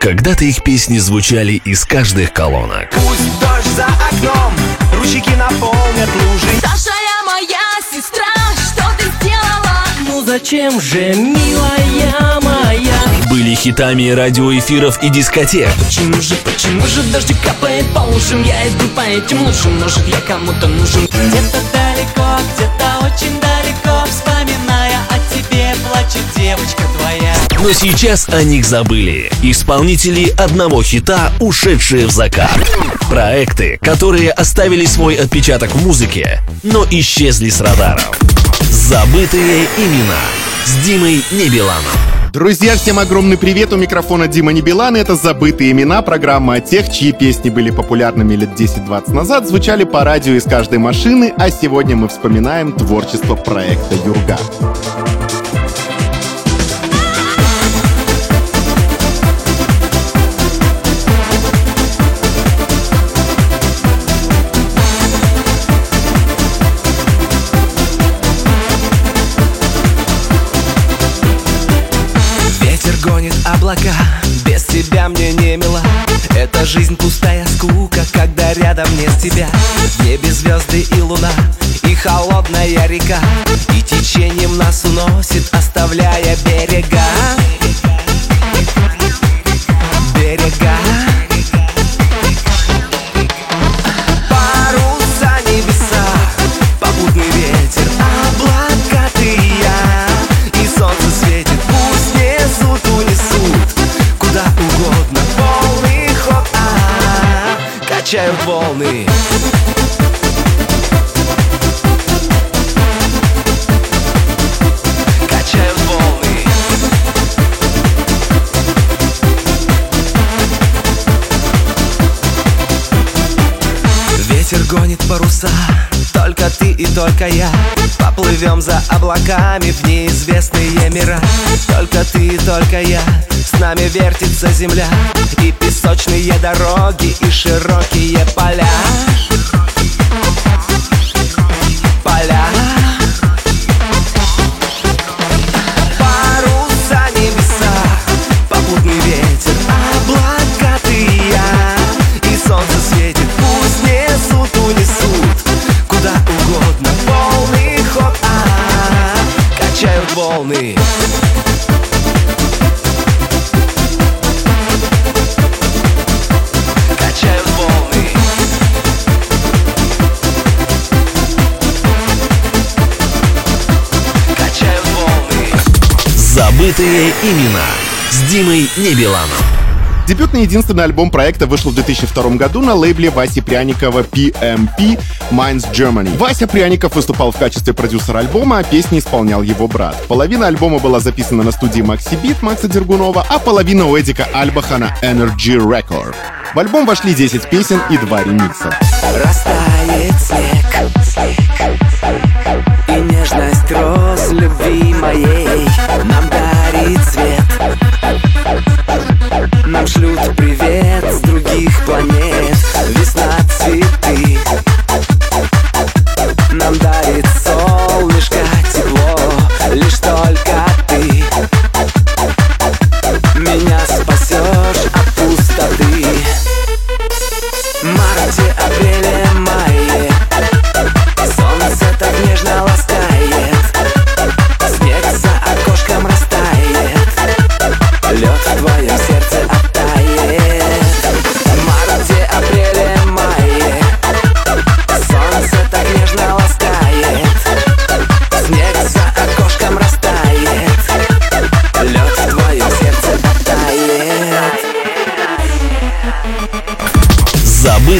Когда-то их песни звучали из каждых колонок. Пусть дождь за окном, ручейки наполнят лужи Саша, я моя сестра, что ты сделала? Ну зачем же, милая моя? Были хитами радиоэфиров и дискотек. Почему же, почему же дождик капает по ушам? Я иду по этим лучшим, может я кому-то нужен Где-то далеко, где-то очень далеко плачет девочка твоя Но сейчас о них забыли. Исполнители одного хита, ушедшие в закат. Проекты, которые оставили свой отпечаток в музыке, но исчезли с радаров. Забытые имена с Димой Небеланом. Друзья, всем огромный привет! У микрофона Дима Небелан. Это «Забытые имена», программа о тех, чьи песни были популярными лет 10-20 назад, звучали по радио из каждой машины, а сегодня мы вспоминаем творчество проекта «Юрга». Гонит облака, без тебя мне не мило. Эта жизнь пустая скука, когда рядом нет тебя. В небе звезды и луна, и холодная река. И течением нас уносит, оставляя Берега качают волны. Ветер гонит паруса, только ты и только я. Поплывем за облаками в неизвестные мира. Только ты и только я, с нами вертится земля. И песочные дороги, и широкие поля. Поля. Паруса небеса, попутный ветер, облака ты и солнце светит, пусть несут, унесут. Куда угодно, полный ход, а. Качают волны Забытые имена с Димой Небеланом. Дебютный единственный альбом проекта вышел в 2002 году на лейбле Васи Пряникова PMP Minds Germany. Вася Пряников выступал в качестве продюсера альбома, а песни исполнял его брат. Половина альбома была записана на студии Макси Бит Макса Дергунова, а половина у Эдика Альбаха на Energy Record. В альбом вошли 10 песен и 2 ремикса. Растает снег И роз любви моей Нам дарит свет. Нам шлют привет с других планет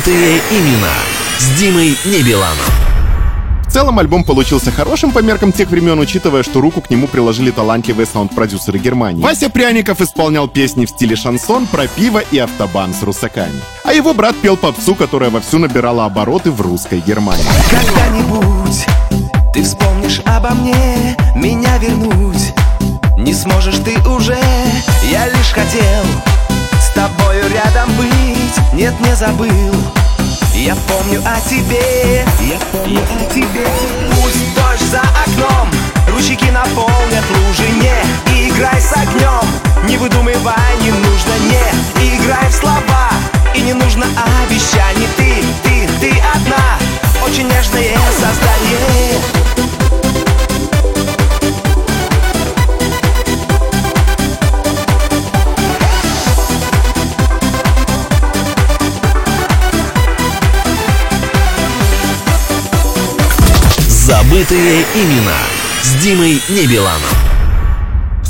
Забытые имена с Димой Небеланом. В целом альбом получился хорошим по меркам тех времен, учитывая, что руку к нему приложили талантливые саунд-продюсеры Германии. Вася Пряников исполнял песни в стиле шансон про пиво и автобан с русаками. А его брат пел попсу, которая вовсю набирала обороты в русской Германии. Когда-нибудь ты вспомнишь обо мне, меня вернуть Не сможешь ты уже, я лишь хотел С тобою рядом быть, нет, не забыл. Я помню о тебе, я помню о тебе. Пусть дождь за окном, ручейки наполнят лужи Не играй с огнем, не выдумывай, не нужно Не играй в слова, и не нужно обещаний. Ты, ты, ты одна, очень нежное создание. Забытые имена с Димой Небеланом.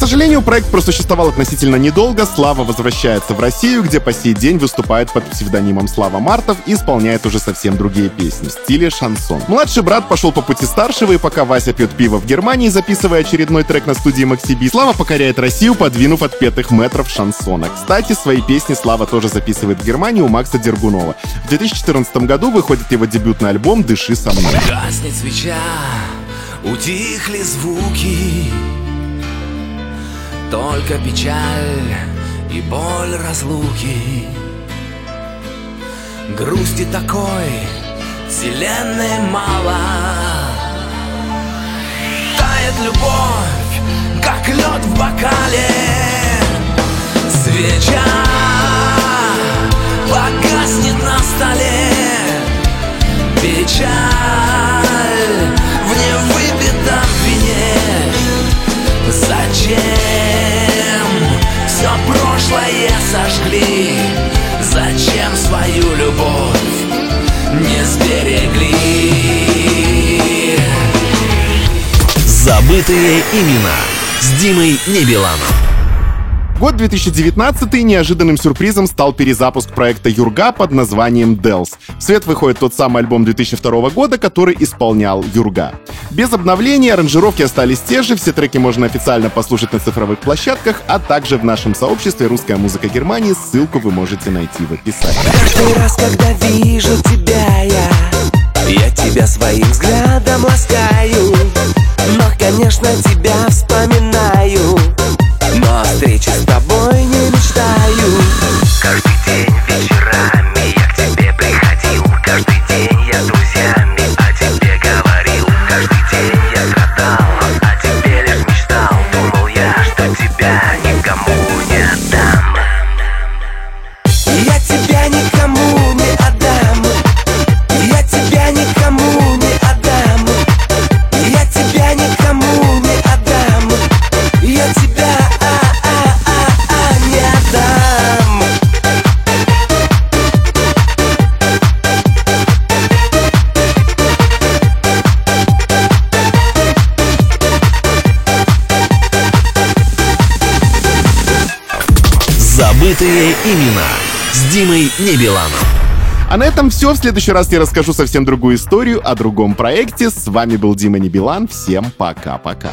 Сожалению, проект просуществовал относительно недолго. Слава возвращается в Россию, где по сей день выступает под псевдонимом Слава Мартов и исполняет уже совсем другие песни в стиле шансон. Младший брат пошел по пути старшего, и пока Вася пьет пиво в Германии, записывая очередной трек на студии Максиби, Слава покоряет Россию, подвинув отпетых метров шансона. Кстати, свои песни Слава тоже записывает в Германии у Макса Дергунова. В 2014 году выходит его дебютный альбом «Дыши со мной». Гаснет свеча, утихли звуки Только печаль и боль разлуки. Грусти такой, вселенной мало. Тает любовь, как лед в бокале. Свеча любовь не сберегли? Забытые имена с Димой Небеланом. Год 2019 неожиданным сюрпризом стал перезапуск проекта Юрга под названием Dells. В свет выходит тот самый альбом 2002 года, который исполнял Юрга. Без обновлений аранжировки остались те же, все треки можно официально послушать на цифровых площадках, а также в нашем сообществе «Русская музыка Германии». Ссылку вы можете найти в описании. Каждый раз, когда вижу тебя я Я тебя своим взглядом ласкаю Но, конечно, тебя вспоминаю Забытые имена с Димой Небеланом. А на этом все. В следующий раз я расскажу совсем другую историю о другом проекте. С вами был Дима Небелан. Всем пока-пока.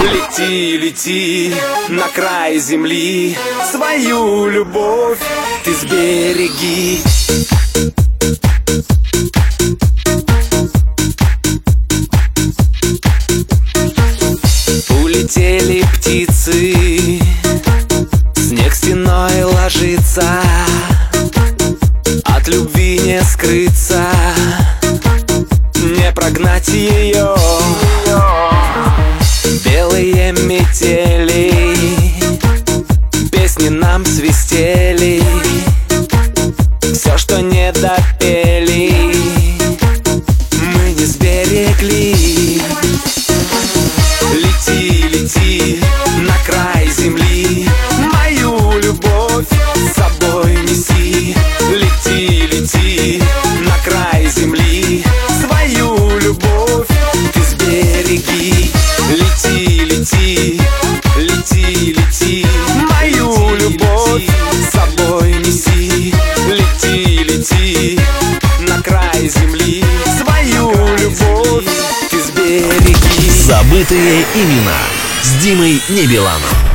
Лети, лети на край земли Свою любовь ты сбереги скрыться Не прогнать ее Белые метели Песни нам свистели Забытые имена с Димой Небеланом.